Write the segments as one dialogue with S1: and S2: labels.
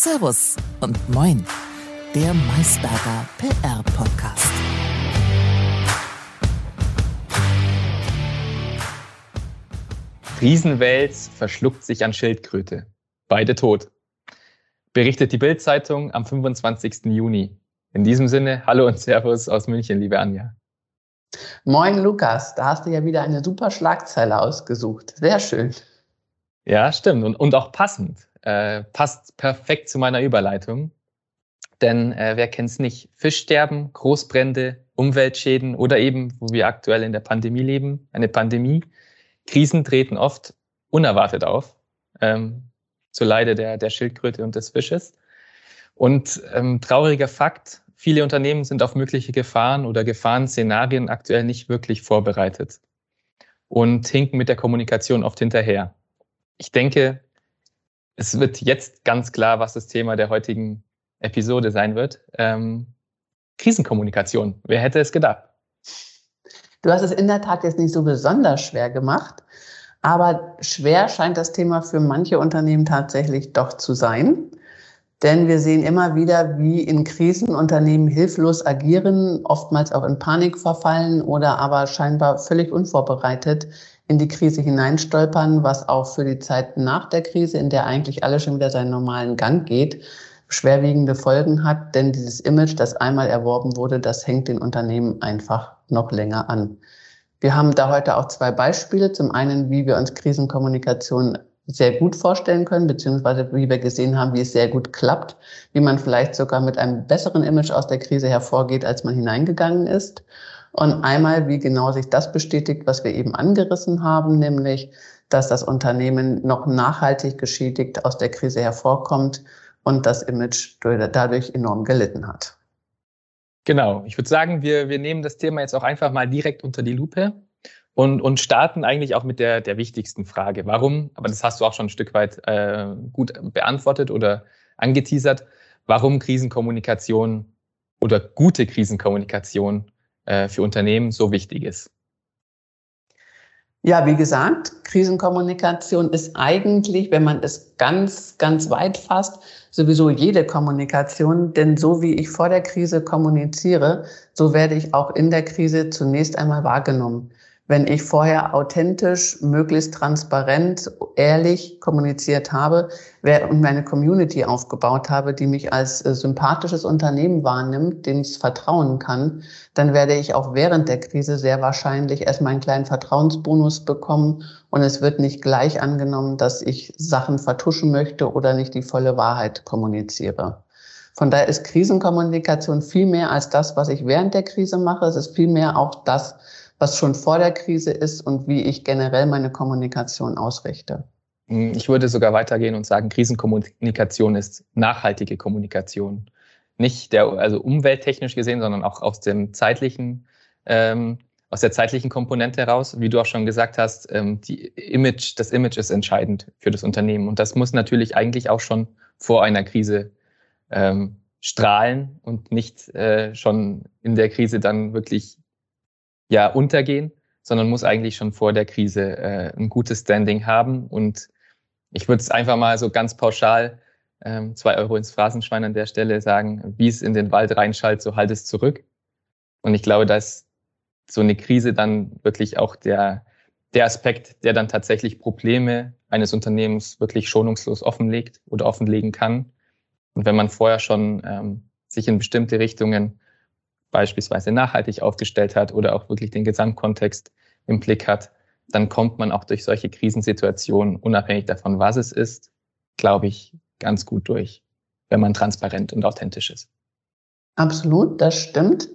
S1: Servus und Moin, der Maisberger PR-Podcast.
S2: Riesenwels verschluckt sich an Schildkröte. Beide tot. Berichtet die Bild-Zeitung am 25. Juni. In diesem Sinne, hallo und Servus aus München, liebe Anja.
S3: Moin Lukas, da hast du ja wieder eine super Schlagzeile ausgesucht. Sehr schön.
S2: Ja, stimmt. Und, und auch passend. Äh, passt perfekt zu meiner Überleitung. Denn äh, wer kennt es nicht? Fischsterben, Großbrände, Umweltschäden oder eben, wo wir aktuell in der Pandemie leben, eine Pandemie. Krisen treten oft unerwartet auf, ähm, zu Leide der, der Schildkröte und des Fisches. Und ähm, trauriger Fakt, viele Unternehmen sind auf mögliche Gefahren oder Gefahrenszenarien aktuell nicht wirklich vorbereitet und hinken mit der Kommunikation oft hinterher. Ich denke, es wird jetzt ganz klar, was das Thema der heutigen Episode sein wird. Ähm, Krisenkommunikation. Wer hätte es gedacht?
S3: Du hast es in der Tat jetzt nicht so besonders schwer gemacht, aber schwer scheint das Thema für manche Unternehmen tatsächlich doch zu sein. Denn wir sehen immer wieder, wie in Krisen Unternehmen hilflos agieren, oftmals auch in Panik verfallen oder aber scheinbar völlig unvorbereitet in die Krise hineinstolpern, was auch für die Zeit nach der Krise, in der eigentlich alles schon wieder seinen normalen Gang geht, schwerwiegende Folgen hat. Denn dieses Image, das einmal erworben wurde, das hängt den Unternehmen einfach noch länger an. Wir haben da heute auch zwei Beispiele. Zum einen, wie wir uns Krisenkommunikation sehr gut vorstellen können, beziehungsweise wie wir gesehen haben, wie es sehr gut klappt, wie man vielleicht sogar mit einem besseren Image aus der Krise hervorgeht, als man hineingegangen ist. Und einmal, wie genau sich das bestätigt, was wir eben angerissen haben, nämlich, dass das Unternehmen noch nachhaltig geschädigt aus der Krise hervorkommt und das Image dadurch enorm gelitten hat.
S2: Genau, ich würde sagen, wir, wir nehmen das Thema jetzt auch einfach mal direkt unter die Lupe und, und starten eigentlich auch mit der, der wichtigsten Frage. Warum, aber das hast du auch schon ein Stück weit äh, gut beantwortet oder angeteasert, warum Krisenkommunikation oder gute Krisenkommunikation äh, für Unternehmen so wichtig ist.
S3: Ja, wie gesagt, Krisenkommunikation ist eigentlich, wenn man es ganz, ganz weit fasst, sowieso jede Kommunikation. Denn so wie ich vor der Krise kommuniziere, so werde ich auch in der Krise zunächst einmal wahrgenommen wenn ich vorher authentisch, möglichst transparent, ehrlich kommuniziert habe und meine Community aufgebaut habe, die mich als äh, sympathisches Unternehmen wahrnimmt, dem ich vertrauen kann, dann werde ich auch während der Krise sehr wahrscheinlich erstmal einen kleinen Vertrauensbonus bekommen und es wird nicht gleich angenommen, dass ich Sachen vertuschen möchte oder nicht die volle Wahrheit kommuniziere. Von daher ist Krisenkommunikation viel mehr als das, was ich während der Krise mache. Es ist viel mehr auch das, was schon vor der Krise ist und wie ich generell meine Kommunikation ausrichte.
S2: Hm, ich würde sogar weitergehen und sagen, Krisenkommunikation ist nachhaltige Kommunikation. Nicht der, also umwelttechnisch gesehen, sondern auch aus dem zeitlichen, ähm, aus der zeitlichen Komponente heraus. Wie du auch schon gesagt hast, ähm, die Image, das Image ist entscheidend für das Unternehmen. Und das muss natürlich eigentlich auch schon vor einer Krise ähm, strahlen und nicht äh, schon in der Krise dann wirklich ja untergehen, sondern muss eigentlich schon vor der Krise äh, ein gutes Standing haben. Und ich würde es einfach mal so ganz pauschal ähm, zwei Euro ins Phrasenschwein an der Stelle sagen, wie es in den Wald reinschallt, so halt es zurück. Und ich glaube, dass so eine Krise dann wirklich auch der, der Aspekt, der dann tatsächlich Probleme eines Unternehmens wirklich schonungslos offenlegt oder offenlegen kann. Und wenn man vorher schon ähm, sich in bestimmte Richtungen beispielsweise nachhaltig aufgestellt hat oder auch wirklich den Gesamtkontext im Blick hat, dann kommt man auch durch solche Krisensituationen, unabhängig davon, was es ist, glaube ich, ganz gut durch, wenn man transparent und authentisch ist.
S3: Absolut, das stimmt.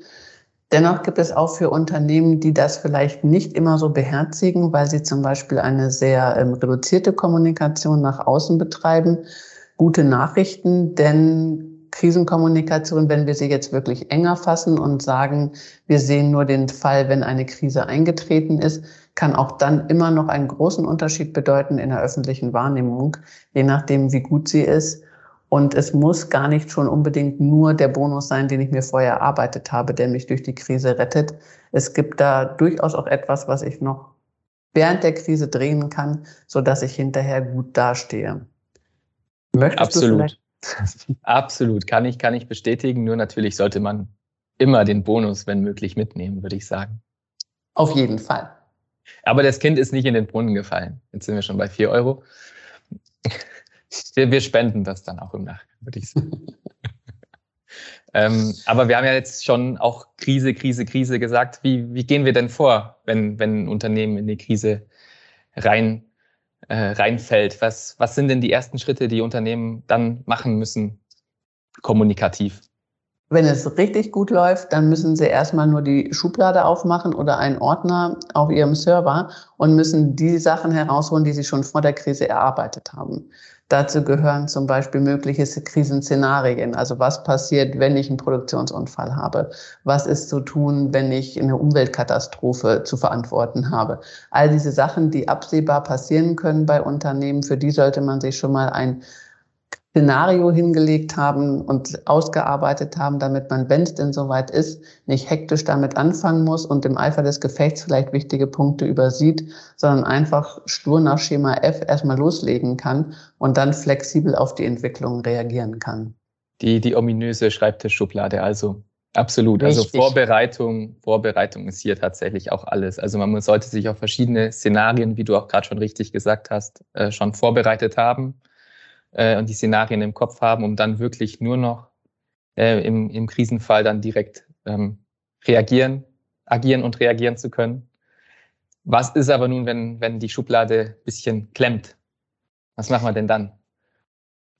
S3: Dennoch gibt es auch für Unternehmen, die das vielleicht nicht immer so beherzigen, weil sie zum Beispiel eine sehr ähm, reduzierte Kommunikation nach außen betreiben, gute Nachrichten, denn Krisenkommunikation, wenn wir sie jetzt wirklich enger fassen und sagen, wir sehen nur den Fall, wenn eine Krise eingetreten ist, kann auch dann immer noch einen großen Unterschied bedeuten in der öffentlichen Wahrnehmung, je nachdem, wie gut sie ist. Und es muss gar nicht schon unbedingt nur der Bonus sein, den ich mir vorher erarbeitet habe, der mich durch die Krise rettet. Es gibt da durchaus auch etwas, was ich noch während der Krise drehen kann, so dass ich hinterher gut dastehe.
S2: Möchtest Absolut. Absolut, kann ich, kann ich bestätigen. Nur natürlich sollte man immer den Bonus, wenn möglich, mitnehmen, würde ich sagen.
S3: Auf jeden Fall.
S2: Aber das Kind ist nicht in den Brunnen gefallen. Jetzt sind wir schon bei vier Euro. Wir, wir spenden das dann auch im Nachgang, würde ich sagen. ähm, aber wir haben ja jetzt schon auch Krise, Krise, Krise gesagt. Wie, wie gehen wir denn vor, wenn, wenn ein Unternehmen in die Krise rein, äh, reinfällt? Was, was sind denn die ersten Schritte, die Unternehmen dann machen müssen, kommunikativ?
S3: Wenn es richtig gut läuft, dann müssen Sie erstmal nur die Schublade aufmachen oder einen Ordner auf Ihrem Server und müssen die Sachen herausholen, die Sie schon vor der Krise erarbeitet haben. Dazu gehören zum Beispiel mögliche Krisenszenarien. Also was passiert, wenn ich einen Produktionsunfall habe? Was ist zu tun, wenn ich eine Umweltkatastrophe zu verantworten habe? All diese Sachen, die absehbar passieren können bei Unternehmen, für die sollte man sich schon mal ein Szenario hingelegt haben und ausgearbeitet haben, damit man, wenn es denn soweit ist, nicht hektisch damit anfangen muss und im Eifer des Gefechts vielleicht wichtige Punkte übersieht, sondern einfach stur nach Schema F erstmal loslegen kann und dann flexibel auf die Entwicklung reagieren kann.
S2: Die, die ominöse Schreibtischschublade, also absolut. Also Richtig. Also Vorbereitung, Vorbereitung ist hier tatsächlich auch alles. Also man sollte sich auf verschiedene Szenarien, wie du auch gerade schon richtig gesagt hast, äh, schon vorbereitet haben äh, und die Szenarien im Kopf haben, um dann wirklich nur noch äh, im, im Krisenfall dann direkt ähm, reagieren, agieren und reagieren zu können. Was ist aber nun, wenn, wenn die Schublade bisschen klemmt? Was machen wir denn dann?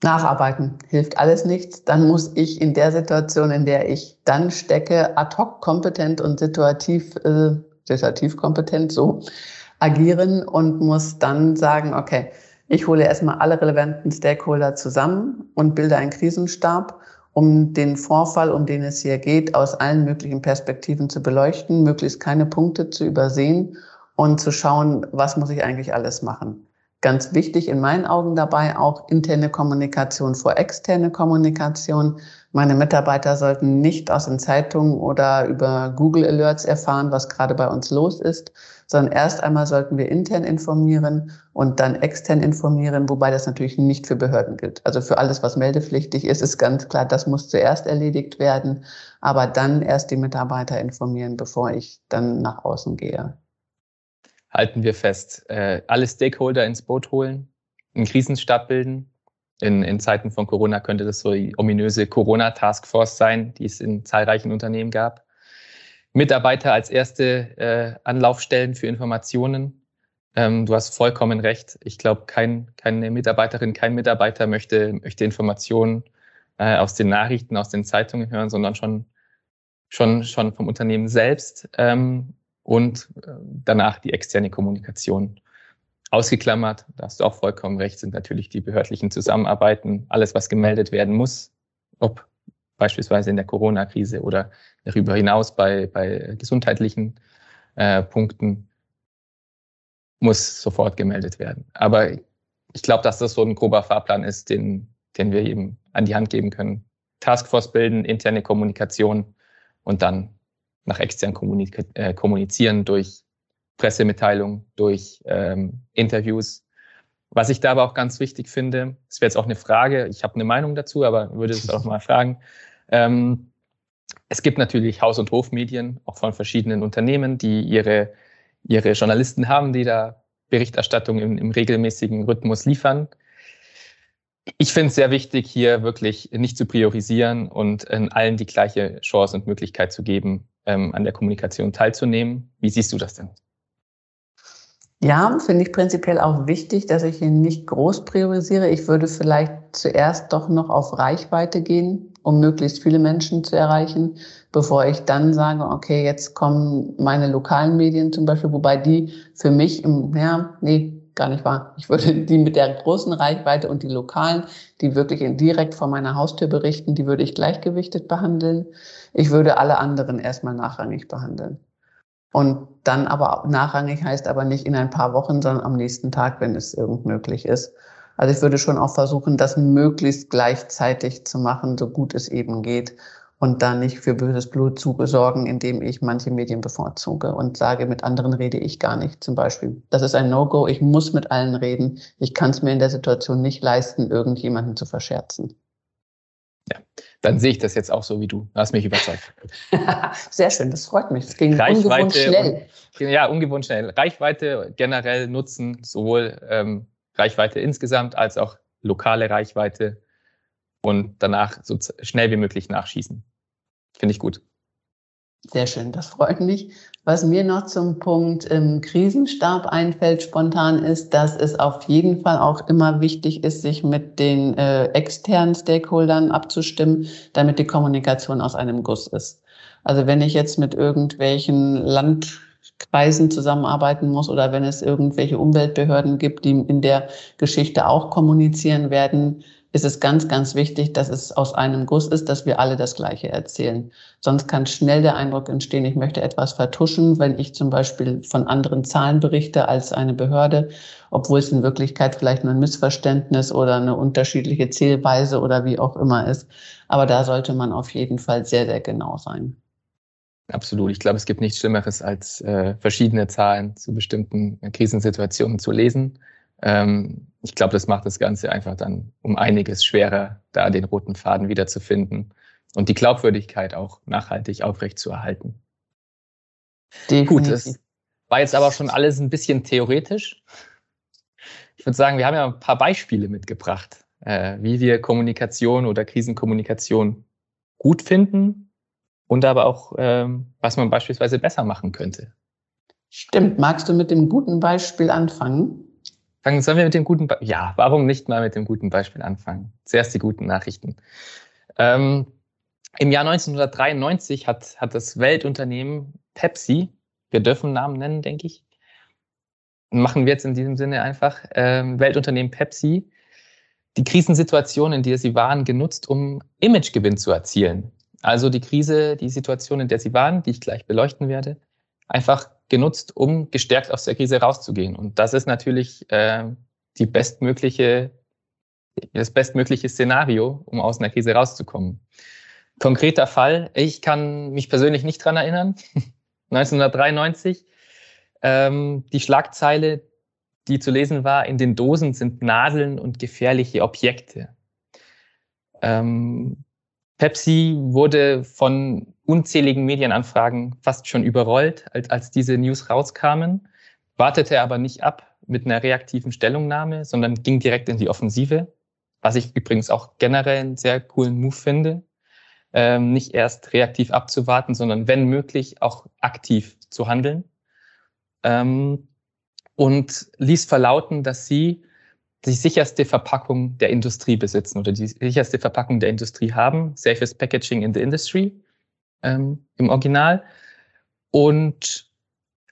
S3: Nacharbeiten hilft alles nichts. Dann muss ich in der Situation, in der ich dann stecke, ad hoc kompetent und situativ, äh, situativ kompetent so agieren und muss dann sagen, okay, ich hole erstmal alle relevanten Stakeholder zusammen und bilde einen Krisenstab, um den Vorfall, um den es hier geht, aus allen möglichen Perspektiven zu beleuchten, möglichst keine Punkte zu übersehen und zu schauen, was muss ich eigentlich alles machen. Ganz wichtig in meinen Augen dabei auch interne Kommunikation vor externe Kommunikation. Meine Mitarbeiter sollten nicht aus den Zeitungen oder über Google Alerts erfahren, was gerade bei uns los ist, sondern erst einmal sollten wir intern informieren und dann extern informieren, wobei das natürlich nicht für Behörden gilt. Also für alles, was meldepflichtig ist, ist ganz klar, das muss zuerst erledigt werden, aber dann erst die Mitarbeiter informieren, bevor ich dann nach außen gehe.
S2: Halten wir fest, äh, alle Stakeholder ins Boot holen, einen Krisenstab bilden. In, in Zeiten von Corona könnte das so die ominöse Corona-Taskforce sein, die es in zahlreichen Unternehmen gab. Mitarbeiter als erste äh, Anlaufstellen für Informationen. Ähm, du hast vollkommen recht. Ich glaube, kein, keine Mitarbeiterin, kein Mitarbeiter möchte, möchte Informationen äh, aus den Nachrichten, aus den Zeitungen hören, sondern schon, schon, schon vom Unternehmen selbst ähm, und äh, danach die externe Kommunikation. Ausgeklammert, da hast du auch vollkommen recht, sind natürlich die behördlichen Zusammenarbeiten, alles, was gemeldet werden muss, ob beispielsweise in der Corona-Krise oder darüber hinaus bei, bei gesundheitlichen äh, Punkten, muss sofort gemeldet werden. Aber ich glaube, dass das so ein grober Fahrplan ist, den, den wir eben an die Hand geben können. Taskforce bilden, interne Kommunikation und dann nach extern äh, kommunizieren durch Pressemitteilung, durch ähm, Interviews. Was ich da aber auch ganz wichtig finde, das wäre jetzt auch eine Frage, ich habe eine Meinung dazu, aber würde es auch mal fragen. Ähm, es gibt natürlich Haus- und Hofmedien, auch von verschiedenen Unternehmen, die ihre, ihre Journalisten haben, die da Berichterstattung im, im regelmäßigen Rhythmus liefern. Ich finde es sehr wichtig, hier wirklich nicht zu priorisieren und in allen die gleiche Chance und Möglichkeit zu geben, ähm, an der Kommunikation teilzunehmen. Wie siehst du das denn?
S3: Ja, finde ich prinzipiell auch wichtig, dass ich ihn nicht groß priorisiere. Ich würde vielleicht zuerst doch noch auf Reichweite gehen, um möglichst viele Menschen zu erreichen, bevor ich dann sage, okay, jetzt kommen meine lokalen Medien zum Beispiel, wobei die für mich im, ja, nee, gar nicht wahr. Ich würde die mit der großen Reichweite und die lokalen, die wirklich direkt vor meiner Haustür berichten, die würde ich gleichgewichtet behandeln. Ich würde alle anderen erstmal nachrangig behandeln. Und dann aber nachrangig heißt aber nicht in ein paar Wochen, sondern am nächsten Tag, wenn es irgend möglich ist. Also ich würde schon auch versuchen, das möglichst gleichzeitig zu machen, so gut es eben geht und da nicht für böses Blut zu besorgen, indem ich manche Medien bevorzuge und sage, mit anderen rede ich gar nicht zum Beispiel. Das ist ein No-Go, ich muss mit allen reden. Ich kann es mir in der Situation nicht leisten, irgendjemanden zu verscherzen.
S2: Ja, dann sehe ich das jetzt auch so wie du. Du hast mich überzeugt.
S3: Sehr schön, das freut mich. Es ging Reichweite ungewohnt schnell.
S2: Und, ja, ungewohnt schnell. Reichweite generell nutzen, sowohl ähm, Reichweite insgesamt als auch lokale Reichweite und danach so schnell wie möglich nachschießen. Finde ich gut.
S3: Sehr schön, das freut mich. Was mir noch zum Punkt im Krisenstab einfällt spontan ist, dass es auf jeden Fall auch immer wichtig ist, sich mit den äh, externen Stakeholdern abzustimmen, damit die Kommunikation aus einem Guss ist. Also wenn ich jetzt mit irgendwelchen Landkreisen zusammenarbeiten muss oder wenn es irgendwelche Umweltbehörden gibt, die in der Geschichte auch kommunizieren werden, ist es ganz, ganz wichtig, dass es aus einem Guss ist, dass wir alle das Gleiche erzählen. Sonst kann schnell der Eindruck entstehen, ich möchte etwas vertuschen, wenn ich zum Beispiel von anderen Zahlen berichte als eine Behörde, obwohl es in Wirklichkeit vielleicht nur ein Missverständnis oder eine unterschiedliche Zählweise oder wie auch immer ist. Aber da sollte man auf jeden Fall sehr, sehr genau sein.
S2: Absolut. Ich glaube, es gibt nichts Schlimmeres, als äh, verschiedene Zahlen zu bestimmten Krisensituationen zu lesen ähm, ich glaube, das macht das Ganze einfach dann um einiges schwerer, da den roten Faden wiederzufinden und die Glaubwürdigkeit auch nachhaltig aufrechtzuerhalten. Definitiv. Gut, das war jetzt aber schon alles ein bisschen theoretisch. Ich würde sagen, wir haben ja ein paar Beispiele mitgebracht, äh, wie wir Kommunikation oder Krisenkommunikation gut finden und aber auch, ähm, was man beispielsweise besser machen könnte.
S3: Stimmt. Magst du mit dem guten Beispiel anfangen?
S2: Fangen sollen wir mit dem guten Be Ja, warum nicht mal mit dem guten Beispiel anfangen? Zuerst die guten Nachrichten. Ähm, Im Jahr 1993 hat, hat das Weltunternehmen Pepsi, wir dürfen Namen nennen, denke ich, machen wir jetzt in diesem Sinne einfach, ähm, Weltunternehmen Pepsi, die Krisensituation, in der sie waren, genutzt, um Imagegewinn zu erzielen. Also die Krise, die Situation, in der sie waren, die ich gleich beleuchten werde, einfach genutzt, um gestärkt aus der Krise rauszugehen. Und das ist natürlich äh, die bestmögliche, das bestmögliche Szenario, um aus einer Krise rauszukommen. Konkreter Fall, ich kann mich persönlich nicht dran erinnern. 1993, ähm, die Schlagzeile, die zu lesen war, in den Dosen sind Nadeln und gefährliche Objekte. Ähm, Pepsi wurde von unzähligen Medienanfragen fast schon überrollt, als, als diese News rauskamen, wartete aber nicht ab mit einer reaktiven Stellungnahme, sondern ging direkt in die Offensive, was ich übrigens auch generell einen sehr coolen Move finde. Ähm, nicht erst reaktiv abzuwarten, sondern wenn möglich auch aktiv zu handeln. Ähm, und ließ verlauten, dass sie die sicherste Verpackung der Industrie besitzen oder die sicherste Verpackung der Industrie haben, Safest Packaging in the Industry ähm, im Original und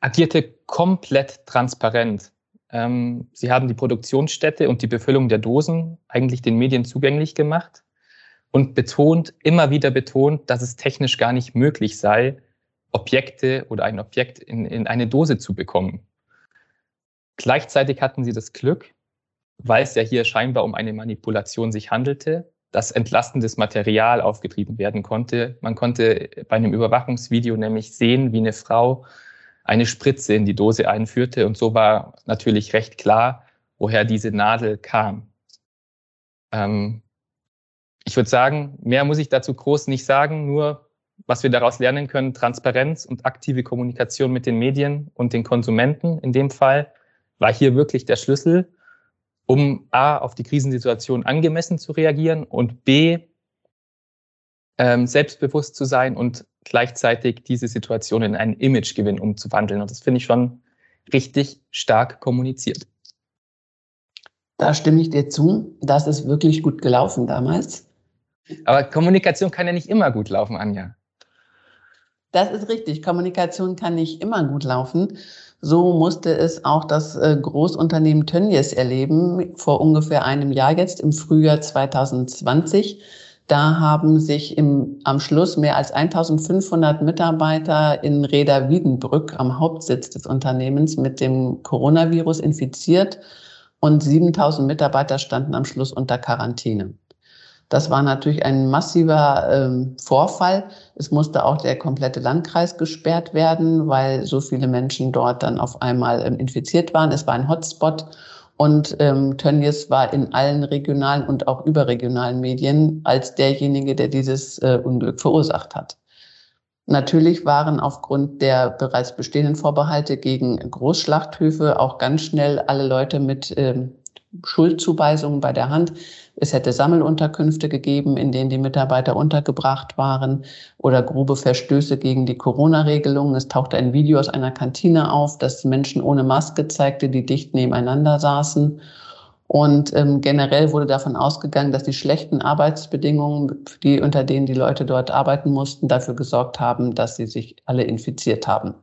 S2: agierte komplett transparent. Ähm, sie haben die Produktionsstätte und die Befüllung der Dosen eigentlich den Medien zugänglich gemacht und betont, immer wieder betont, dass es technisch gar nicht möglich sei, Objekte oder ein Objekt in, in eine Dose zu bekommen. Gleichzeitig hatten sie das Glück, weil es ja hier scheinbar um eine Manipulation sich handelte, dass entlastendes Material aufgetrieben werden konnte. Man konnte bei einem Überwachungsvideo nämlich sehen, wie eine Frau eine Spritze in die Dose einführte. Und so war natürlich recht klar, woher diese Nadel kam. Ähm, ich würde sagen, mehr muss ich dazu groß nicht sagen, nur was wir daraus lernen können, Transparenz und aktive Kommunikation mit den Medien und den Konsumenten in dem Fall war hier wirklich der Schlüssel um A, auf die Krisensituation angemessen zu reagieren und B, ähm, selbstbewusst zu sein und gleichzeitig diese Situation in einen Imagegewinn umzuwandeln. Und das finde ich schon richtig stark kommuniziert.
S3: Da stimme ich dir zu. Das ist wirklich gut gelaufen damals.
S2: Aber Kommunikation kann ja nicht immer gut laufen, Anja.
S3: Das ist richtig. Kommunikation kann nicht immer gut laufen. So musste es auch das äh, Großunternehmen Tönnies erleben, vor ungefähr einem Jahr jetzt, im Frühjahr 2020. Da haben sich im, am Schluss mehr als 1500 Mitarbeiter in Reda Wiedenbrück am Hauptsitz des Unternehmens mit dem Coronavirus infiziert und 7000 Mitarbeiter standen am Schluss unter Quarantäne. Das war natürlich ein massiver ähm, Vorfall. Es musste auch der komplette Landkreis gesperrt werden, weil so viele Menschen dort dann auf einmal ähm, infiziert waren. Es war ein Hotspot Und ähm, Tönnies war in allen regionalen und auch überregionalen Medien als derjenige, der dieses äh, Unglück verursacht hat. Natürlich waren aufgrund der bereits bestehenden Vorbehalte gegen Großschlachthöfe auch ganz schnell alle Leute mit ähm, Schuldzuweisungen bei der Hand. Es hätte Sammelunterkünfte gegeben, in denen die Mitarbeiter untergebracht waren oder grobe Verstöße gegen die Corona-Regelungen. Es tauchte ein Video aus einer Kantine auf, das Menschen ohne Maske zeigte, die dicht nebeneinander saßen. Und ähm, generell wurde davon ausgegangen, dass die schlechten Arbeitsbedingungen, die, unter denen die Leute dort arbeiten mussten, dafür gesorgt haben, dass sie sich alle infiziert haben.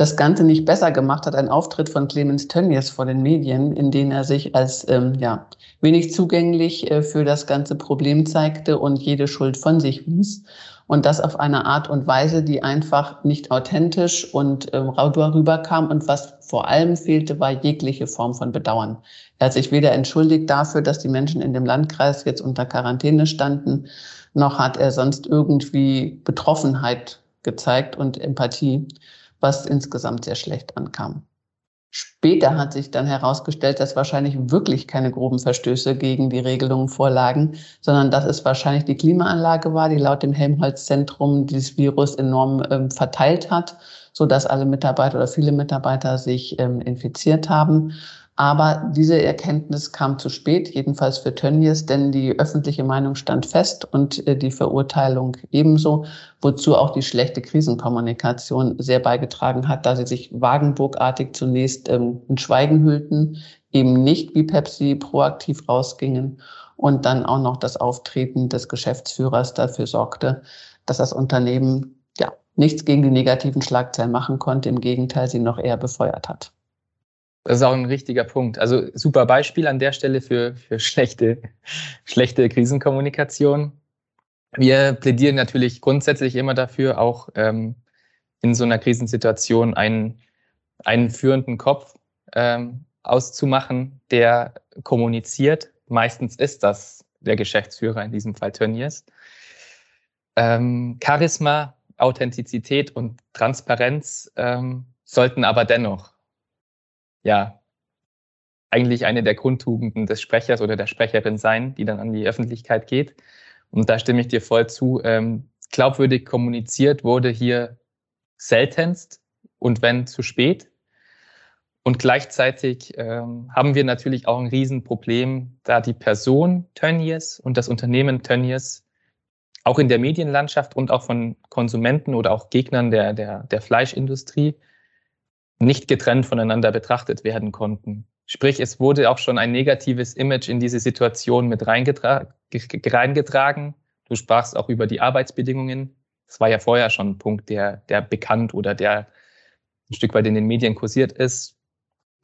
S3: Das Ganze nicht besser gemacht hat ein Auftritt von Clemens Tönnies vor den Medien, in dem er sich als ähm, ja, wenig zugänglich äh, für das ganze Problem zeigte und jede Schuld von sich wies. Und das auf eine Art und Weise, die einfach nicht authentisch und ähm, rüberkam. Und was vor allem fehlte, war jegliche Form von Bedauern. Er hat sich weder entschuldigt dafür, dass die Menschen in dem Landkreis jetzt unter Quarantäne standen, noch hat er sonst irgendwie Betroffenheit gezeigt und Empathie, was insgesamt sehr schlecht ankam. Später hat sich dann herausgestellt, dass wahrscheinlich wirklich keine groben Verstöße gegen die Regelungen vorlagen, sondern dass es wahrscheinlich die Klimaanlage war, die laut dem Helmholtz-Zentrum dieses Virus enorm ähm, verteilt hat, so dass alle Mitarbeiter oder viele Mitarbeiter sich ähm, infiziert haben. Aber diese Erkenntnis kam zu spät, jedenfalls für Tönnies, denn die öffentliche Meinung stand fest und äh, die Verurteilung ebenso, wozu auch die schlechte Krisenkommunikation sehr beigetragen hat, da sie sich wagenburgartig zunächst ähm, in Schweigen hüllten, eben nicht wie Pepsi proaktiv rausgingen und dann auch noch das Auftreten des Geschäftsführers dafür sorgte, dass das Unternehmen ja nichts gegen die negativen Schlagzeilen machen konnte, im Gegenteil sie noch eher befeuert hat.
S2: Das ist auch ein richtiger Punkt. Also super Beispiel an der Stelle für, für schlechte, schlechte Krisenkommunikation. Wir plädieren natürlich grundsätzlich immer dafür, auch ähm, in so einer Krisensituation einen, einen führenden Kopf ähm, auszumachen, der kommuniziert. Meistens ist das der Geschäftsführer, in diesem Fall Tönnies. Ähm, Charisma, Authentizität und Transparenz ähm, sollten aber dennoch ja eigentlich eine der Grundtugenden des Sprechers oder der Sprecherin sein, die dann an die Öffentlichkeit geht. Und da stimme ich dir voll zu. Ähm, glaubwürdig kommuniziert wurde hier seltenst und wenn zu spät. Und gleichzeitig ähm, haben wir natürlich auch ein Riesenproblem, da die Person Tönnies und das Unternehmen Tönnies auch in der Medienlandschaft und auch von Konsumenten oder auch Gegnern der, der, der Fleischindustrie nicht getrennt voneinander betrachtet werden konnten. Sprich, es wurde auch schon ein negatives Image in diese Situation mit reingetra reingetragen. Du sprachst auch über die Arbeitsbedingungen. Das war ja vorher schon ein Punkt, der, der bekannt oder der ein Stück weit in den Medien kursiert ist.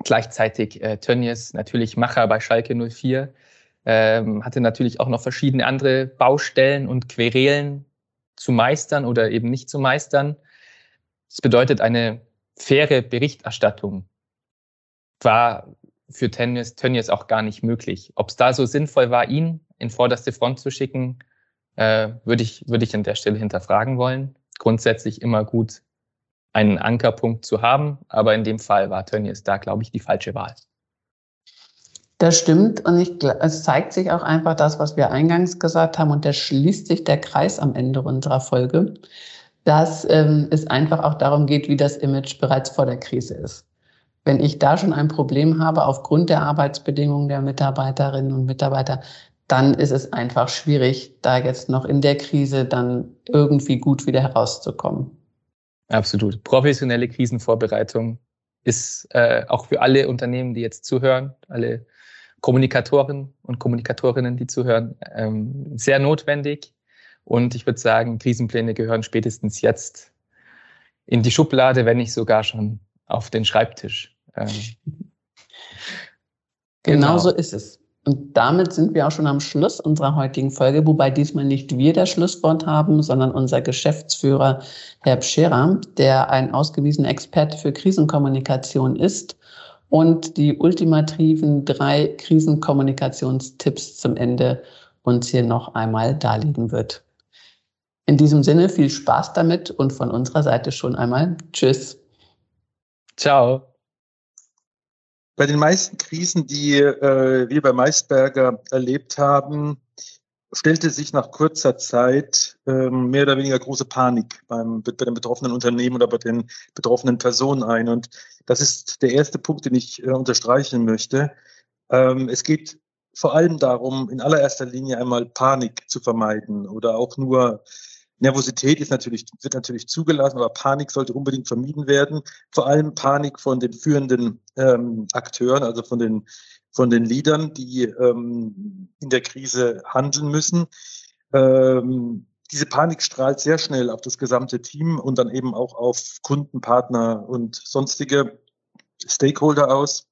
S2: Gleichzeitig äh, Tönnies, natürlich Macher bei Schalke 04, ähm, hatte natürlich auch noch verschiedene andere Baustellen und Querelen zu meistern oder eben nicht zu meistern. Das bedeutet eine faire Berichterstattung war für Tönnies, Tönnies auch gar nicht möglich. Ob es da so sinnvoll war, ihn in vorderste Front zu schicken, äh, würde ich, würde ich an der Stelle hinterfragen wollen. Grundsätzlich immer gut, einen Ankerpunkt zu haben, aber in dem Fall war Tönnies da, glaube ich, die falsche Wahl.
S3: Das stimmt und ich, es zeigt sich auch einfach das, was wir eingangs gesagt haben und da schließt sich der Kreis am Ende unserer Folge dass ähm, es einfach auch darum geht, wie das Image bereits vor der Krise ist. Wenn ich da schon ein Problem habe aufgrund der Arbeitsbedingungen der Mitarbeiterinnen und Mitarbeiter, dann ist es einfach schwierig, da jetzt noch in der Krise dann irgendwie gut wieder herauszukommen.
S2: Absolut. Professionelle Krisenvorbereitung ist äh, auch für alle Unternehmen, die jetzt zuhören, alle Kommunikatoren und Kommunikatorinnen, die zuhören, ähm, sehr notwendig. Und ich würde sagen, Krisenpläne gehören spätestens jetzt in die Schublade, wenn nicht sogar schon auf den Schreibtisch. Ähm,
S3: genau. genau so ist es. Und damit sind wir auch schon am Schluss unserer heutigen Folge, wobei diesmal nicht wir das Schlusswort haben, sondern unser Geschäftsführer Herr Pscherer, der ein ausgewiesener Experte für Krisenkommunikation ist und die ultimativen drei Krisenkommunikationstipps zum Ende uns hier noch einmal darlegen wird. In diesem Sinne viel Spaß damit und von unserer Seite schon einmal Tschüss.
S2: Ciao.
S4: Bei den meisten Krisen, die äh, wir bei Maisberger erlebt haben, stellte sich nach kurzer Zeit ähm, mehr oder weniger große Panik beim, bei den betroffenen Unternehmen oder bei den betroffenen Personen ein. Und das ist der erste Punkt, den ich äh, unterstreichen möchte. Ähm, es geht vor allem darum, in allererster Linie einmal Panik zu vermeiden oder auch nur Nervosität ist natürlich, wird natürlich zugelassen, aber Panik sollte unbedingt vermieden werden. Vor allem Panik von den führenden ähm, Akteuren, also von den von den Leadern, die ähm, in der Krise handeln müssen. Ähm, diese Panik strahlt sehr schnell auf das gesamte Team und dann eben auch auf Kunden, Partner und sonstige Stakeholder aus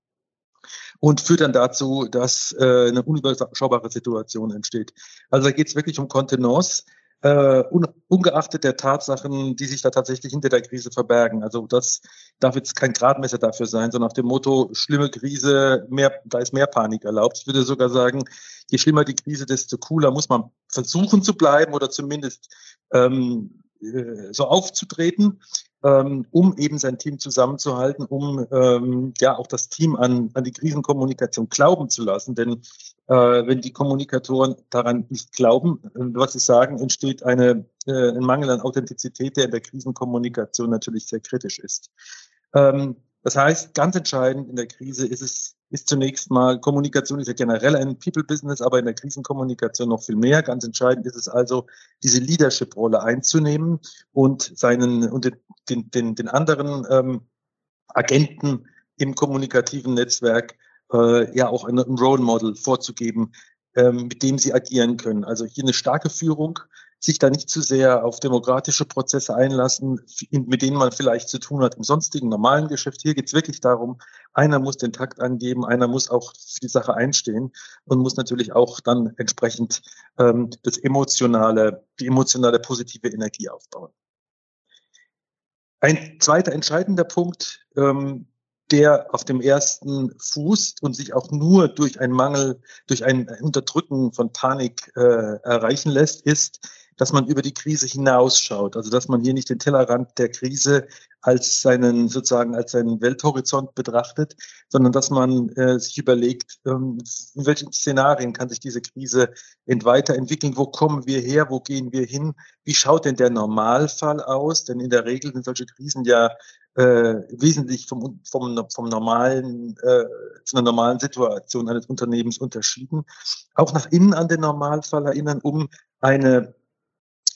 S4: und führt dann dazu, dass äh, eine unüberschaubare Situation entsteht. Also da geht es wirklich um Kontenance äh, ungeachtet der Tatsachen, die sich da tatsächlich hinter der Krise verbergen. Also das darf jetzt kein Gradmesser dafür sein, sondern nach dem Motto, schlimme Krise, mehr, da ist mehr Panik erlaubt. Ich würde sogar sagen, je schlimmer die Krise, desto cooler muss man versuchen zu bleiben oder zumindest ähm, äh, so aufzutreten, ähm, um eben sein Team zusammenzuhalten, um ähm, ja auch das Team an, an die Krisenkommunikation glauben zu lassen. Denn äh, wenn die Kommunikatoren daran nicht glauben, äh, was sie sagen, entsteht eine, äh, ein Mangel an Authentizität, der in der Krisenkommunikation natürlich sehr kritisch ist. Ähm, das heißt, ganz entscheidend in der Krise ist es, ist zunächst mal, Kommunikation ist ja generell ein People-Business, aber in der Krisenkommunikation noch viel mehr. Ganz entscheidend ist es also, diese Leadership-Rolle einzunehmen und seinen, und den, den, den anderen ähm, Agenten im kommunikativen Netzwerk äh, ja auch ein, Role Model vorzugeben, ähm, mit dem sie agieren können. Also hier eine starke Führung, sich da nicht zu sehr auf demokratische Prozesse einlassen, mit denen man vielleicht zu tun hat im sonstigen normalen Geschäft. Hier geht es wirklich darum, einer muss den Takt angeben, einer muss auch für die Sache einstehen und muss natürlich auch dann entsprechend ähm, das emotionale, die emotionale positive Energie aufbauen. Ein zweiter entscheidender Punkt, ähm, der auf dem ersten fußt und sich auch nur durch einen Mangel, durch ein Unterdrücken von Panik äh, erreichen lässt, ist, dass man über die Krise hinausschaut. Also dass man hier nicht den Tellerrand der Krise als seinen sozusagen als seinen Welthorizont betrachtet, sondern dass man äh, sich überlegt, ähm, in welchen Szenarien kann sich diese Krise weiterentwickeln, wo kommen wir her, wo gehen wir hin, wie schaut denn der Normalfall aus? Denn in der Regel sind solche Krisen ja äh, wesentlich vom, vom, vom normalen, äh, von der normalen Situation eines Unternehmens unterschieden. Auch nach innen an den Normalfall erinnern, um eine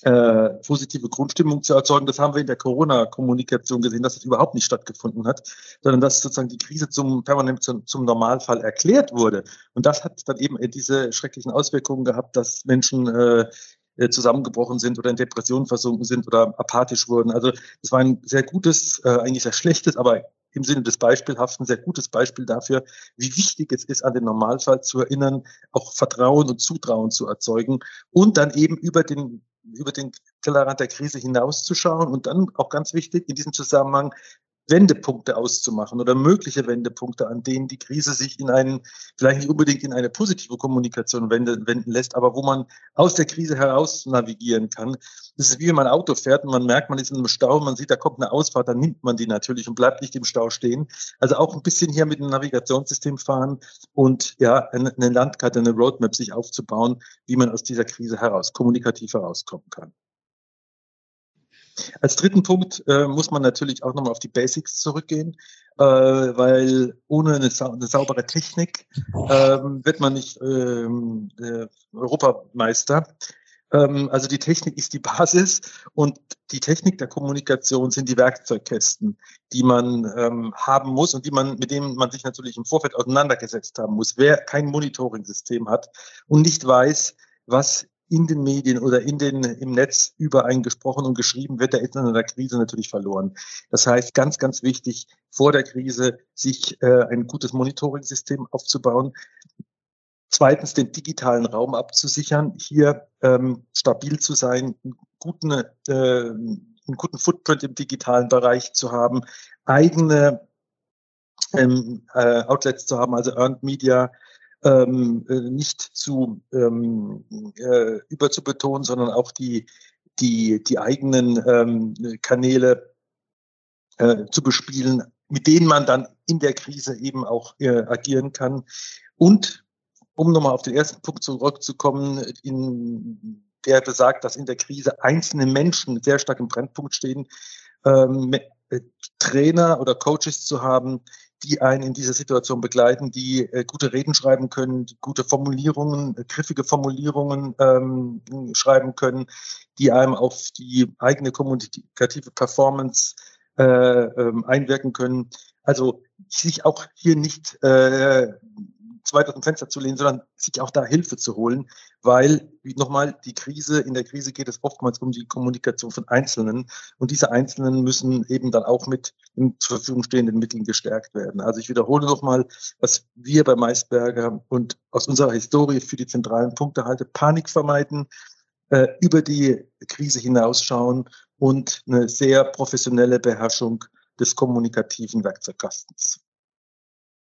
S4: äh, positive Grundstimmung zu erzeugen. Das haben wir in der Corona-Kommunikation gesehen, dass das überhaupt nicht stattgefunden hat, sondern dass sozusagen die Krise zum permanent zum, zum Normalfall erklärt wurde. Und das hat dann eben diese schrecklichen Auswirkungen gehabt, dass Menschen äh, äh, zusammengebrochen sind oder in Depressionen versunken sind oder apathisch wurden. Also das war ein sehr gutes, äh, eigentlich sehr schlechtes, aber im Sinne des Beispielhaften sehr gutes Beispiel dafür, wie wichtig es ist, an den Normalfall zu erinnern, auch Vertrauen und Zutrauen zu erzeugen und dann eben über den über den Tellerrand der Krise hinauszuschauen und dann auch ganz wichtig in diesem Zusammenhang Wendepunkte auszumachen oder mögliche Wendepunkte, an denen die Krise sich in einen, vielleicht nicht unbedingt in eine positive Kommunikation wenden, wenden lässt, aber wo man aus der Krise heraus navigieren kann. Das ist wie wenn man Auto fährt und man merkt, man ist in einem Stau, man sieht, da kommt eine Ausfahrt, dann nimmt man die natürlich und bleibt nicht im Stau stehen. Also auch ein bisschen hier mit dem Navigationssystem fahren und ja, eine Landkarte, eine Roadmap sich aufzubauen, wie man aus dieser Krise heraus, kommunikativ herauskommen kann. Als dritten Punkt äh, muss man natürlich auch nochmal auf die Basics zurückgehen, äh, weil ohne eine, sau eine saubere Technik äh, wird man nicht ähm, äh, Europameister. Ähm, also die Technik ist die Basis und die Technik der Kommunikation sind die Werkzeugkästen, die man ähm, haben muss und die man, mit denen man sich natürlich im Vorfeld auseinandergesetzt haben muss. Wer kein Monitoring-System hat und nicht weiß, was in den Medien oder in den, im Netz über einen gesprochen und geschrieben wird, der ist in der Krise natürlich verloren. Das heißt, ganz, ganz wichtig, vor der Krise sich äh, ein gutes Monitoring-System aufzubauen. Zweitens, den digitalen Raum abzusichern, hier ähm, stabil zu sein, einen guten, äh, einen guten Footprint im digitalen Bereich zu haben, eigene ähm, äh, Outlets zu haben, also Earned Media, ähm, äh, nicht zu ähm, äh, überzubetonen, sondern auch die, die, die eigenen ähm, Kanäle äh, zu bespielen, mit denen man dann in der Krise eben auch äh, agieren kann. Und um nochmal auf den ersten Punkt zurückzukommen, in der besagt, dass in der Krise einzelne Menschen sehr stark im Brennpunkt stehen, ähm, äh, Trainer oder Coaches zu haben, die einen in dieser Situation begleiten, die äh, gute Reden schreiben können, die gute Formulierungen, äh, griffige Formulierungen ähm, schreiben können, die einem auf die eigene kommunikative Performance äh, ähm, einwirken können. Also sich auch hier nicht äh, zu weit aus dem Fenster zu lehnen, sondern sich auch da Hilfe zu holen, weil, wie nochmal, die Krise, in der Krise geht es oftmals um die Kommunikation von Einzelnen und diese Einzelnen müssen eben dann auch mit zur Verfügung stehenden Mitteln gestärkt werden. Also ich wiederhole nochmal, was wir bei Maisberger und aus unserer Historie für die zentralen Punkte halte, Panik vermeiden, äh, über die Krise hinausschauen und eine sehr professionelle Beherrschung des kommunikativen Werkzeugkastens.